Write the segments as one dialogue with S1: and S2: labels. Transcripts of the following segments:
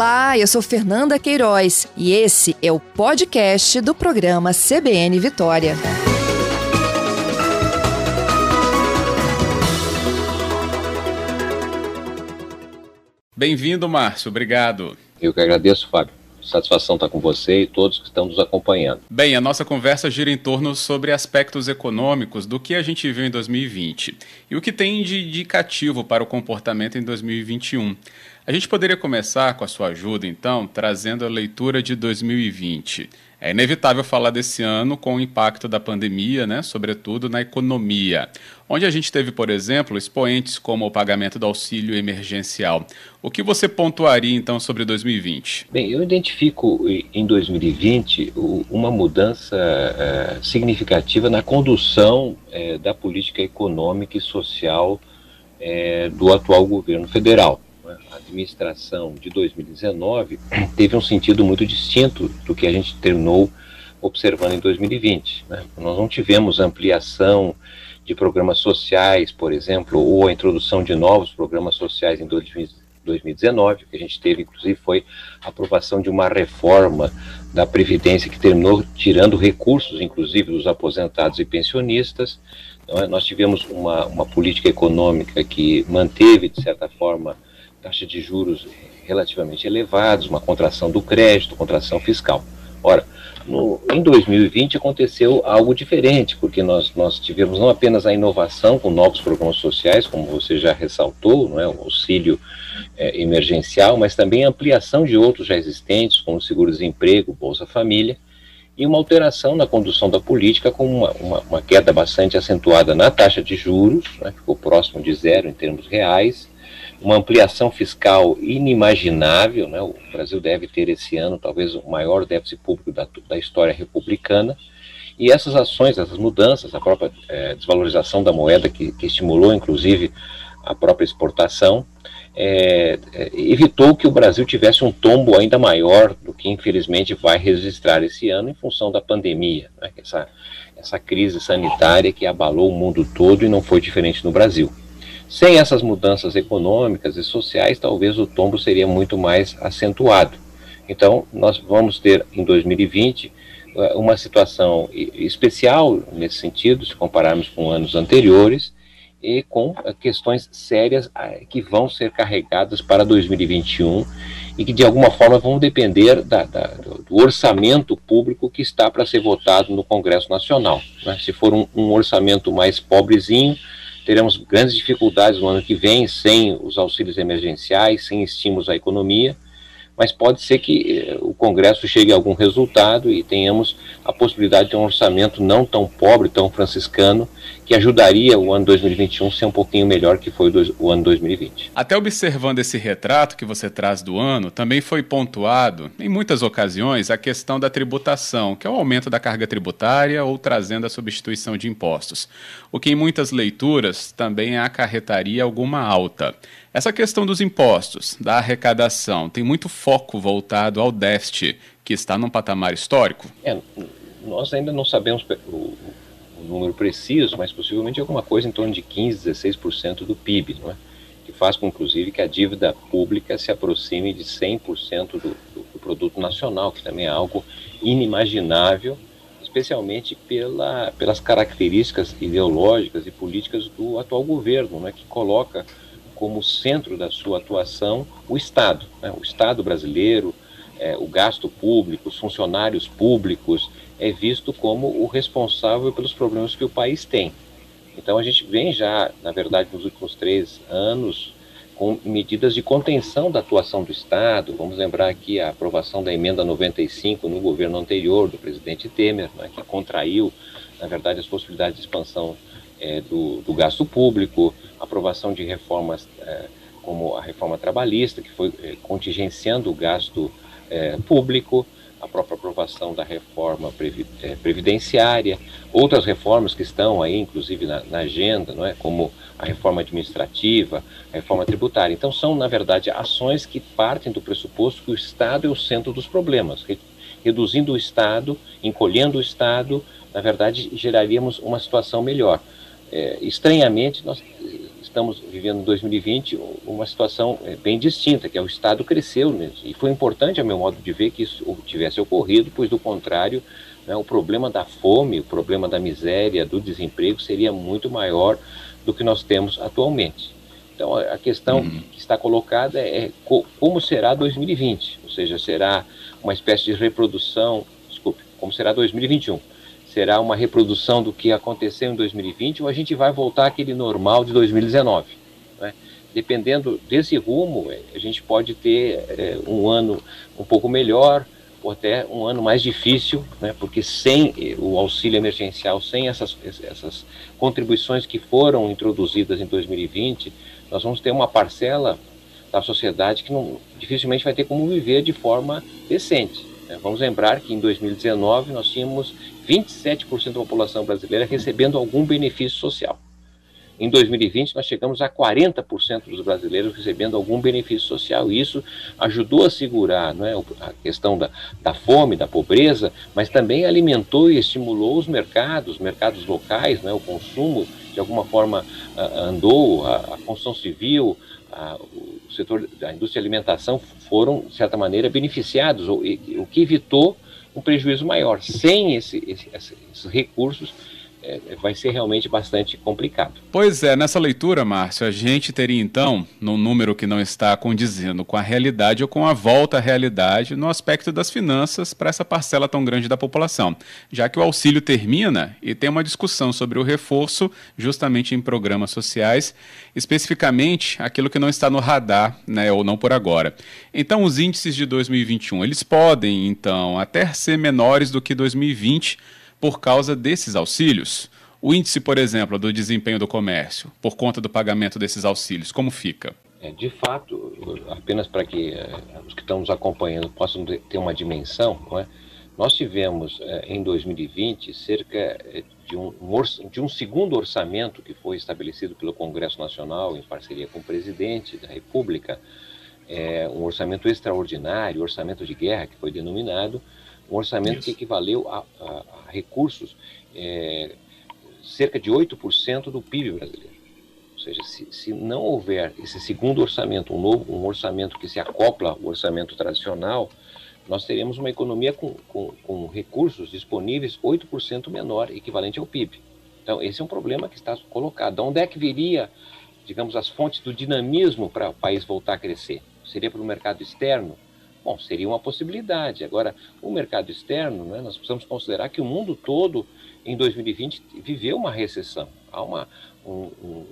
S1: Olá, eu sou Fernanda Queiroz e esse é o podcast do programa CBN Vitória.
S2: Bem-vindo, Márcio. Obrigado.
S3: Eu que agradeço, Fábio. Satisfação estar com você e todos que estão nos acompanhando.
S2: Bem, a nossa conversa gira em torno sobre aspectos econômicos do que a gente viu em 2020 e o que tem de indicativo para o comportamento em 2021. A gente poderia começar, com a sua ajuda, então, trazendo a leitura de 2020. É inevitável falar desse ano com o impacto da pandemia, né, sobretudo na economia, onde a gente teve, por exemplo, expoentes como o pagamento do auxílio emergencial. O que você pontuaria então sobre 2020?
S3: Bem, eu identifico em 2020 uma mudança é, significativa na condução é, da política econômica e social é, do atual governo federal a administração de 2019 teve um sentido muito distinto do que a gente terminou observando em 2020. Né? Nós não tivemos ampliação de programas sociais, por exemplo, ou a introdução de novos programas sociais em 2019. O que a gente teve, inclusive, foi a aprovação de uma reforma da Previdência que terminou tirando recursos, inclusive, dos aposentados e pensionistas. Então, nós tivemos uma, uma política econômica que manteve, de certa forma, taxa de juros relativamente elevados, uma contração do crédito, contração fiscal. Ora, no, em 2020 aconteceu algo diferente, porque nós, nós tivemos não apenas a inovação com novos programas sociais, como você já ressaltou, não é, o auxílio é, emergencial, mas também a ampliação de outros já existentes, como seguro-desemprego, Bolsa Família, e uma alteração na condução da política com uma, uma, uma queda bastante acentuada na taxa de juros, né, ficou próximo de zero em termos reais, uma ampliação fiscal inimaginável, né? o Brasil deve ter esse ano talvez o maior déficit público da, da história republicana, e essas ações, essas mudanças, a própria é, desvalorização da moeda, que, que, estimulou inclusive a própria exportação, é, é, evitou que o Brasil tivesse um tombo ainda maior do que infelizmente vai registrar esse ano em função da pandemia, né? essa, essa crise sanitária que abalou o mundo todo e não foi diferente no Brasil. Sem essas mudanças econômicas e sociais, talvez o tombo seria muito mais acentuado. Então, nós vamos ter em 2020 eh, uma situação especial nesse sentido, se compararmos com anos anteriores, e com eh, questões sérias eh, que vão ser carregadas para 2021 e que de alguma forma vão depender da, da, do orçamento público que está para ser votado no Congresso Nacional. Né? Se for um, um orçamento mais pobrezinho, teremos grandes dificuldades no ano que vem sem os auxílios emergenciais, sem estímulos à economia, mas pode ser que eh, o Congresso chegue a algum resultado e tenhamos a possibilidade de um orçamento não tão pobre, tão franciscano, que ajudaria o ano 2021 a ser um pouquinho melhor que foi o ano 2020.
S2: Até observando esse retrato que você traz do ano, também foi pontuado, em muitas ocasiões, a questão da tributação, que é o aumento da carga tributária ou trazendo a substituição de impostos, o que em muitas leituras também acarretaria alguma alta. Essa questão dos impostos, da arrecadação, tem muito foco voltado ao déficit, que está num patamar histórico?
S3: É, nós ainda não sabemos o, número preciso, mas possivelmente alguma coisa em torno de 15, 16% do PIB, não é? que faz com, inclusive, que a dívida pública se aproxime de 100% do, do, do produto nacional, que também é algo inimaginável, especialmente pela, pelas características ideológicas e políticas do atual governo, né, que coloca como centro da sua atuação o Estado, né, o Estado brasileiro, é, o gasto público, os funcionários públicos, é visto como o responsável pelos problemas que o país tem. Então a gente vem já, na verdade, nos últimos três anos, com medidas de contenção da atuação do Estado. Vamos lembrar aqui a aprovação da emenda 95 no governo anterior do presidente Temer, né, que contraiu, na verdade, as possibilidades de expansão é, do, do, gasto público, aprovação de reformas é, como a reforma trabalhista, que foi é, contingenciando o gasto é, público, a própria aprovação da reforma é, previdenciária, outras reformas que estão aí, inclusive na, na, agenda, não é? como a reforma administrativa, a reforma tributária. Então, são, na verdade, ações que partem do pressuposto que o Estado é o centro dos problemas. Reduzindo o Estado, encolhendo o Estado, na verdade, geraríamos uma situação melhor. É, estranhamente, nós estamos vivendo em 2020 uma situação é, bem distinta, que é o Estado cresceu né? e foi importante, a meu modo de ver, que isso tivesse ocorrido, pois do contrário, né, o problema da fome, o problema da miséria, do desemprego seria muito maior do que nós temos atualmente. Então a questão uhum. que está colocada é como será 2020, ou seja, será uma espécie de reprodução, desculpe, como será 2021 será uma reprodução do que aconteceu em 2020 ou a gente vai voltar àquele normal de 2019. Né? Dependendo desse rumo, é, a gente pode ter é, um ano um pouco melhor ou até um ano mais difícil, né? porque sem o auxílio emergencial, sem essas, essas contribuições que foram introduzidas em 2020, nós vamos ter uma parcela da sociedade que não, dificilmente vai ter como viver de forma decente. Né? Vamos lembrar que em 2019 nós tínhamos 27% da população brasileira recebendo algum benefício social. Em 2020, nós chegamos a 40% dos brasileiros recebendo algum benefício social. E isso ajudou a segurar é, a questão da, da fome, da pobreza, mas também alimentou e estimulou os mercados, mercados locais, é, o consumo, de alguma forma andou, a, a construção civil, a, o setor da indústria de alimentação foram, de certa maneira, beneficiados, o, o que evitou um prejuízo maior. Sem esse, esse, esses recursos, é, vai ser realmente bastante complicado.
S2: Pois é, nessa leitura, Márcio, a gente teria então, num número que não está condizendo com a realidade ou com a volta à realidade no aspecto das finanças para essa parcela tão grande da população, já que o auxílio termina e tem uma discussão sobre o reforço justamente em programas sociais, especificamente aquilo que não está no radar, né, ou não por agora. Então, os índices de 2021, eles podem então até ser menores do que 2020 por causa desses auxílios? O índice, por exemplo, do desempenho do comércio, por conta do pagamento desses auxílios, como fica?
S3: É, de fato, apenas para que é, os que estão nos acompanhando possam ter uma dimensão, é? nós tivemos é, em 2020 cerca é, de um, de um segundo orçamento que foi estabelecido pelo Congresso Nacional em parceria com o presidente da República, é, um orçamento extraordinário, orçamento de guerra que foi denominado, um orçamento Isso. que equivaleu a, a, a recursos é, cerca de 8% do PIB brasileiro. Ou seja, se, se, não houver esse segundo orçamento, um novo um orçamento que se acopla ao orçamento tradicional, nós teremos uma economia com, com, com recursos disponíveis 8% menor, equivalente ao PIB. Então, esse é um problema que está colocado. Onde é que viria, digamos, as fontes do dinamismo para o país voltar a crescer? Seria para o mercado externo? Bom, seria uma possibilidade. Agora, o mercado externo, né, nós precisamos considerar que o mundo todo, em 2020, viveu uma recessão. Há uma, um, um,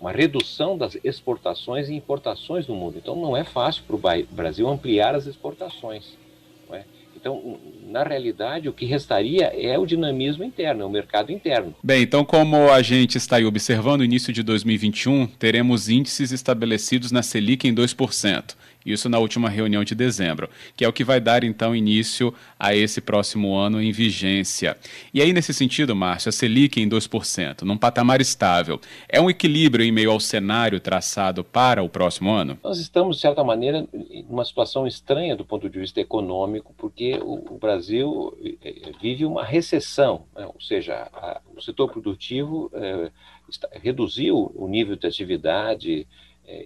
S3: uma redução das exportações e importações no mundo. Então, não é fácil para o Brasil ampliar as exportações. É? Então, na realidade, o que restaria é o dinamismo interno, é o mercado interno.
S2: Bem, então, como a gente está aí observando o início de 2021, teremos índices estabelecidos na Selic em 2%. Isso na última reunião de dezembro, que é o que vai dar então início a esse próximo ano em vigência. E aí, nesse sentido, Márcio, a Selic em 2%, num patamar estável, é um equilíbrio em meio ao cenário traçado para o próximo ano?
S3: Nós estamos, de certa maneira, em uma situação estranha do ponto de vista econômico, porque o, Brasil eh, eh, vive uma recessão, né? ou seja, a, o setor produtivo é, está, reduziu o nível de atividade é,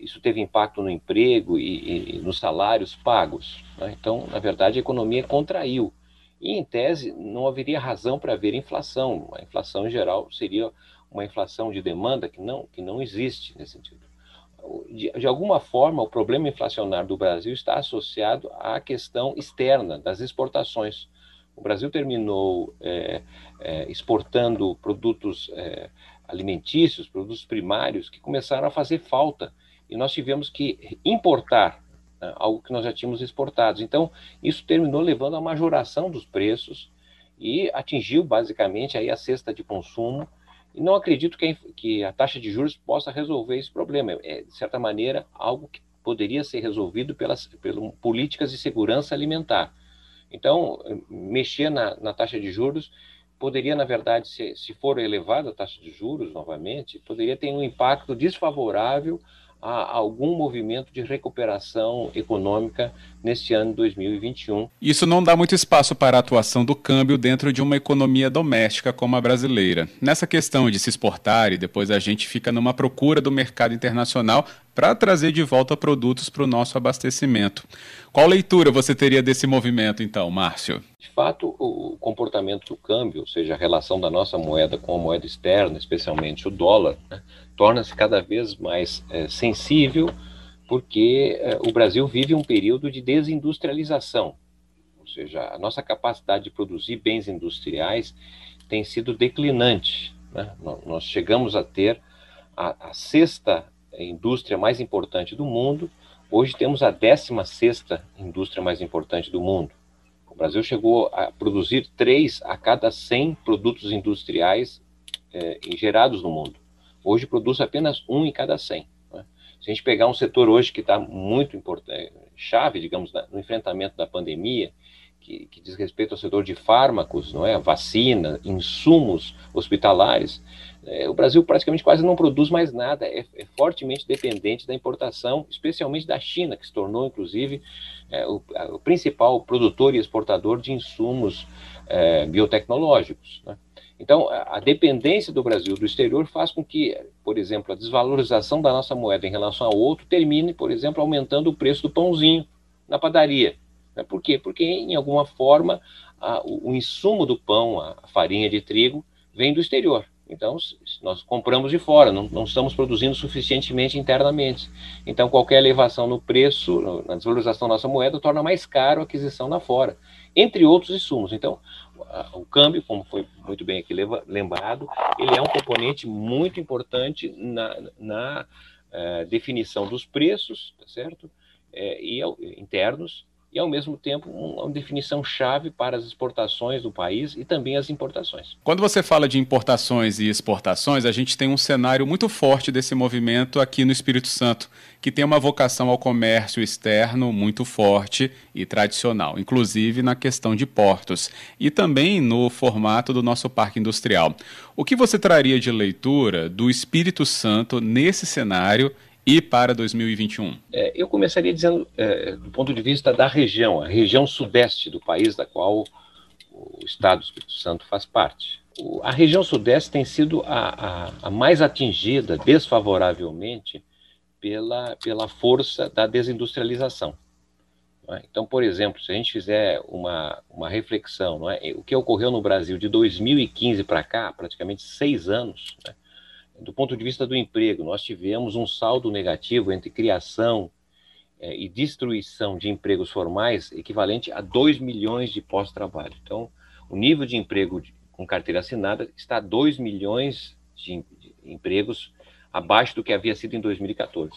S3: isso teve impacto no emprego e, e nos salários pagos. Né? Então, na verdade, a economia contraiu. E, em tese, não haveria razão para haver inflação. A inflação, em geral, seria uma inflação de demanda que não, que não existe nesse sentido. De, de, alguma forma, o problema inflacionário do Brasil está associado à questão externa das exportações. O Brasil terminou é, é, exportando produtos é, alimentícios, produtos primários, que começaram a fazer falta e nós tivemos que importar né, algo que nós já tínhamos exportado. Então, isso terminou levando à majoração dos preços e atingiu basicamente aí a cesta de consumo. E não acredito que a, que a taxa de juros possa resolver esse problema. É, de certa maneira, algo que poderia ser resolvido pelas, pelas políticas de segurança alimentar. Então, mexer na, na taxa de juros poderia, na verdade, se, se for elevada a taxa de juros novamente, poderia ter um impacto desfavorável a algum movimento de recuperação econômica neste ano de 2021.
S2: Isso não dá muito espaço para a atuação do câmbio dentro de uma economia doméstica como a brasileira. Nessa questão de se exportar e depois a gente fica numa procura do mercado internacional para trazer de volta produtos para o nosso abastecimento. Qual leitura você teria desse movimento, então, Márcio?
S3: De fato, o comportamento do câmbio, ou seja, a relação da nossa moeda com a moeda externa, especialmente o dólar, né, torna-se cada vez mais é, sensível, porque é, o Brasil vive um período de desindustrialização, ou seja, a nossa capacidade de produzir bens industriais tem sido declinante. Né? Nós chegamos a ter a, a sexta indústria mais importante do mundo, hoje temos a 16 indústria mais importante do mundo. O Brasil chegou a produzir 3 a cada 100 produtos industriais é, gerados no mundo. Hoje produz apenas um em cada 100. Né? Se a gente pegar um setor hoje que está muito importante, chave, digamos, no enfrentamento da pandemia, que, que, diz respeito ao setor de fármacos, não é, vacina, insumos hospitalares, é, o Brasil praticamente quase não produz mais nada, é, é, fortemente dependente da importação, especialmente da China, que se tornou, inclusive, é, o, a, o, principal produtor e exportador de insumos é, biotecnológicos. Né? Então, a dependência do Brasil do exterior faz com que, por exemplo, a desvalorização da nossa moeda em relação ao outro termine, por exemplo, aumentando o preço do pãozinho na padaria. Né? Por quê? Porque, em alguma forma, a, o, o, insumo do pão, a, a, farinha de trigo, vem do exterior. Então, nós compramos de fora, não, não estamos produzindo suficientemente internamente. Então, qualquer elevação no preço, na desvalorização da nossa moeda, torna mais caro a aquisição lá fora, entre outros insumos. Então, o câmbio, como foi muito bem aqui lembrado, ele é um componente muito importante na, na é, definição dos preços, tá certo? É, e internos e, ao mesmo tempo, uma definição chave para as exportações do país e também as importações.
S2: Quando você fala de importações e exportações, a gente tem um cenário muito forte desse movimento aqui no Espírito Santo, que tem uma vocação ao comércio externo muito forte e tradicional, inclusive na questão de portos e também no formato do nosso parque industrial. O que você traria de leitura do Espírito Santo nesse cenário e para 2021?
S3: É, eu começaria dizendo, é, do ponto de vista da região, a região sudeste do país, da qual o Estado do Espírito Santo faz parte. O, a região sudeste tem sido a, a, a mais atingida desfavoravelmente pela, pela força da desindustrialização. É? Então, por exemplo, se a gente fizer uma, uma reflexão, é? o que ocorreu no Brasil de 2015 para cá, praticamente seis anos, né? Do ponto de vista do emprego, nós tivemos um saldo negativo entre criação é, e destruição de empregos formais equivalente a 2 milhões de postos de trabalho. Então, o nível de emprego de, com carteira assinada está 2 milhões de, de, empregos abaixo do que havia sido em 2014.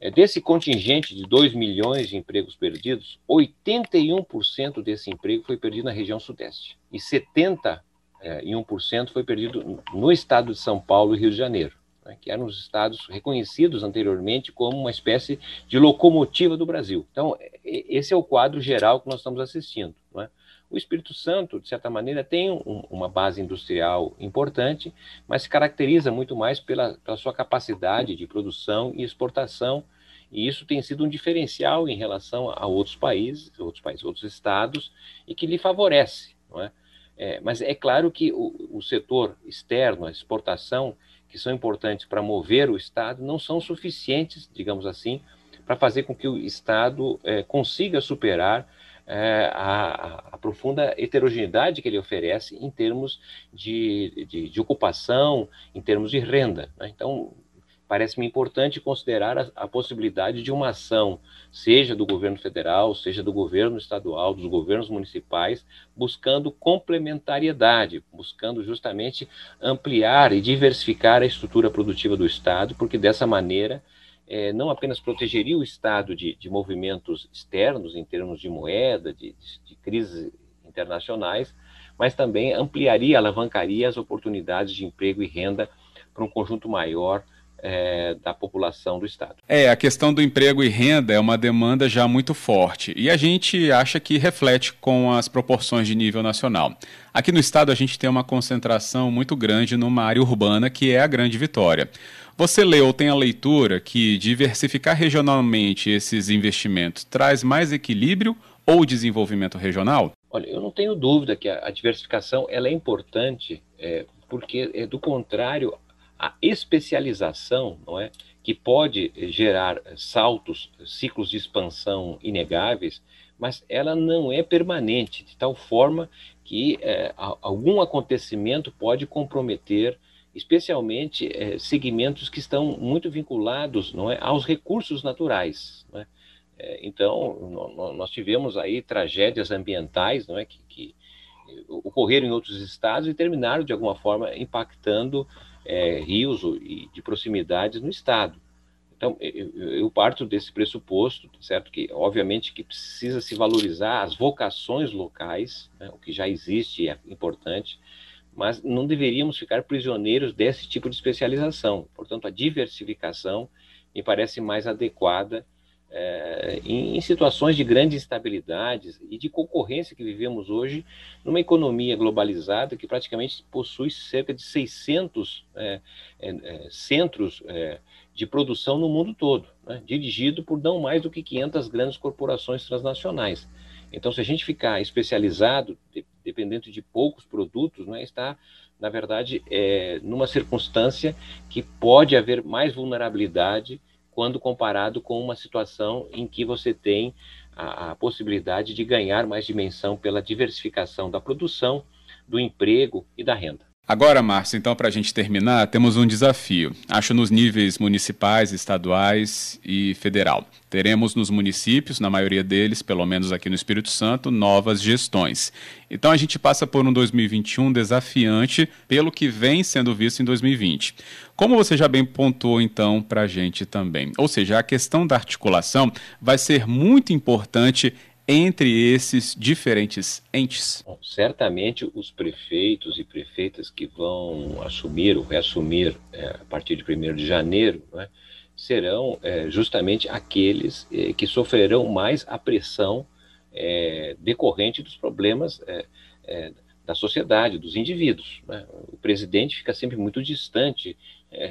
S3: É, desse contingente de 2 milhões de empregos perdidos, 81% desse emprego foi perdido na região sudeste e 70% é, e 1% foi perdido no estado de São Paulo e Rio de Janeiro, né, que eram os estados reconhecidos anteriormente como uma espécie de locomotiva do Brasil. Então, esse é o quadro geral que nós estamos assistindo. É? O Espírito Santo, de certa maneira, tem um, uma base industrial importante, mas se caracteriza muito mais pela, pela sua capacidade de produção e exportação e isso tem sido um diferencial em relação a outros países, outros países, outros estados, e que lhe favorece, não é? É, mas é claro que o, o, setor externo, a exportação, que são importantes para mover o Estado, não são suficientes, digamos assim, para fazer com que o Estado é, consiga superar é, a, a, profunda heterogeneidade que ele oferece em termos de, de, de ocupação, em termos de renda. Né? Então, parece-me importante considerar a, a, possibilidade de uma ação, seja do governo federal, seja do governo estadual, dos governos municipais, buscando complementariedade, buscando justamente ampliar e diversificar a estrutura produtiva do Estado, porque dessa maneira é, não apenas protegeria o Estado de, de, movimentos externos, em termos de moeda, de, de, de crises internacionais, mas também ampliaria, alavancaria as oportunidades de emprego e renda para um conjunto maior é, da população do Estado.
S2: É, a questão do emprego e renda é uma demanda já muito forte e a gente acha que reflete com as proporções de nível nacional. Aqui no Estado a gente tem uma concentração muito grande numa área urbana que é a Grande Vitória. Você lê ou tem a leitura que diversificar regionalmente esses investimentos traz mais equilíbrio ou desenvolvimento regional?
S3: Olha, eu não tenho dúvida que a, a diversificação ela é importante, é, porque, é, do contrário, a especialização, não é, que pode gerar saltos, ciclos de expansão inegáveis, mas ela não é permanente, de tal forma que é, algum acontecimento pode comprometer, especialmente é, segmentos que estão muito vinculados não é, aos recursos naturais. Não é? É, então, nós tivemos aí tragédias ambientais não é, que, que ocorreram em outros estados e terminaram, de alguma forma, impactando é, rios de proximidades no estado. Então, eu, parto desse pressuposto, certo? Que, obviamente, que precisa se valorizar as vocações locais, né, o que já existe é importante, mas não deveríamos ficar prisioneiros desse tipo de especialização. Portanto, a diversificação me parece mais adequada é, em, em, situações de grande instabilidade e de concorrência que vivemos hoje, numa economia globalizada que praticamente possui cerca de 600 é, é, é, centros é, de produção no mundo todo, né, dirigido por não mais do que 500 grandes corporações transnacionais. Então, se a gente ficar especializado, de, dependendo de poucos produtos, né, está, na verdade, é, numa circunstância que pode haver mais vulnerabilidade quando comparado com uma situação em que você tem a, a possibilidade de ganhar mais dimensão pela diversificação da produção, do emprego e da renda.
S2: Agora, Márcio, então, para a gente terminar, temos um desafio. Acho nos níveis municipais, estaduais e federal. Teremos nos municípios, na maioria deles, pelo menos aqui no Espírito Santo, novas gestões. Então a gente passa por um 2021 desafiante pelo que vem sendo visto em 2020. Como você já bem pontuou, então, para a gente também. Ou seja, a questão da articulação vai ser muito importante entre esses diferentes entes?
S3: Bom, certamente os prefeitos e prefeitas que vão assumir ou reassumir é, a partir de 1 de janeiro né, serão é, justamente aqueles é, que sofrerão mais a pressão é, decorrente dos problemas é, é, da sociedade, dos indivíduos. Né? O presidente fica sempre muito distante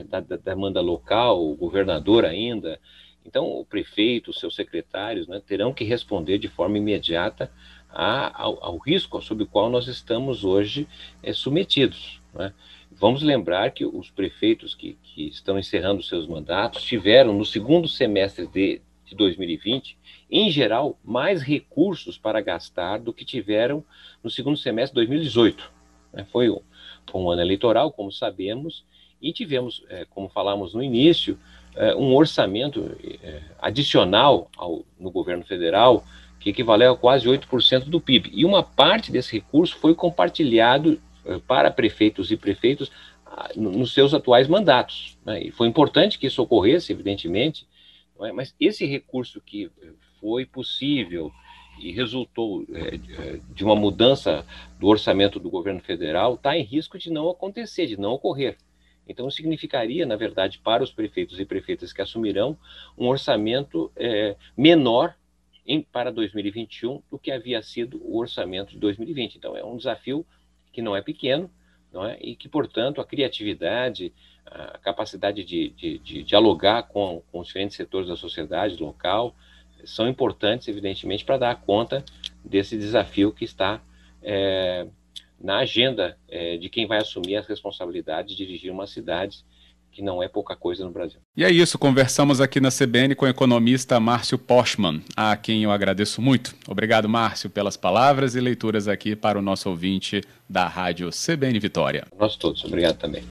S3: da, da demanda local, o governador ainda, então, o prefeito, os seus secretários, né, terão que responder de forma imediata a, ao, ao, risco sob o qual nós estamos hoje é, submetidos. Né? Vamos lembrar que os prefeitos que, que, estão encerrando seus mandatos tiveram, no segundo semestre de, de 2020, em geral, mais recursos para gastar do que tiveram no segundo semestre de 2018. Né? Foi, um, um ano eleitoral, como sabemos, e tivemos, é, como falamos no início, um orçamento é, adicional ao, no governo federal que equivaleu a quase 8% do PIB. E uma parte desse recurso foi compartilhado é, para prefeitos e prefeitos ah, nos seus atuais mandatos. Né? E foi importante que isso ocorresse, evidentemente, é? mas esse recurso que foi possível e resultou é, de uma mudança do orçamento do governo federal está em risco de não acontecer, de não ocorrer. Então, significaria, na verdade, para os prefeitos e prefeitas que assumirão, um orçamento é, menor em, para 2021 do que havia sido o orçamento de 2020. Então, é um desafio que não é pequeno não é? e que, portanto, a criatividade, a capacidade de, de, de dialogar com, com os diferentes setores da sociedade local são importantes, evidentemente, para dar conta desse desafio que está. É, na agenda é, de quem vai assumir as responsabilidades de dirigir uma cidade que não é pouca coisa no Brasil.
S2: E é isso, conversamos aqui na CBN com o economista Márcio Postman, a quem eu agradeço muito. Obrigado, Márcio, pelas palavras e leituras aqui para o nosso ouvinte da Rádio CBN Vitória.
S3: Nós todos, obrigado também.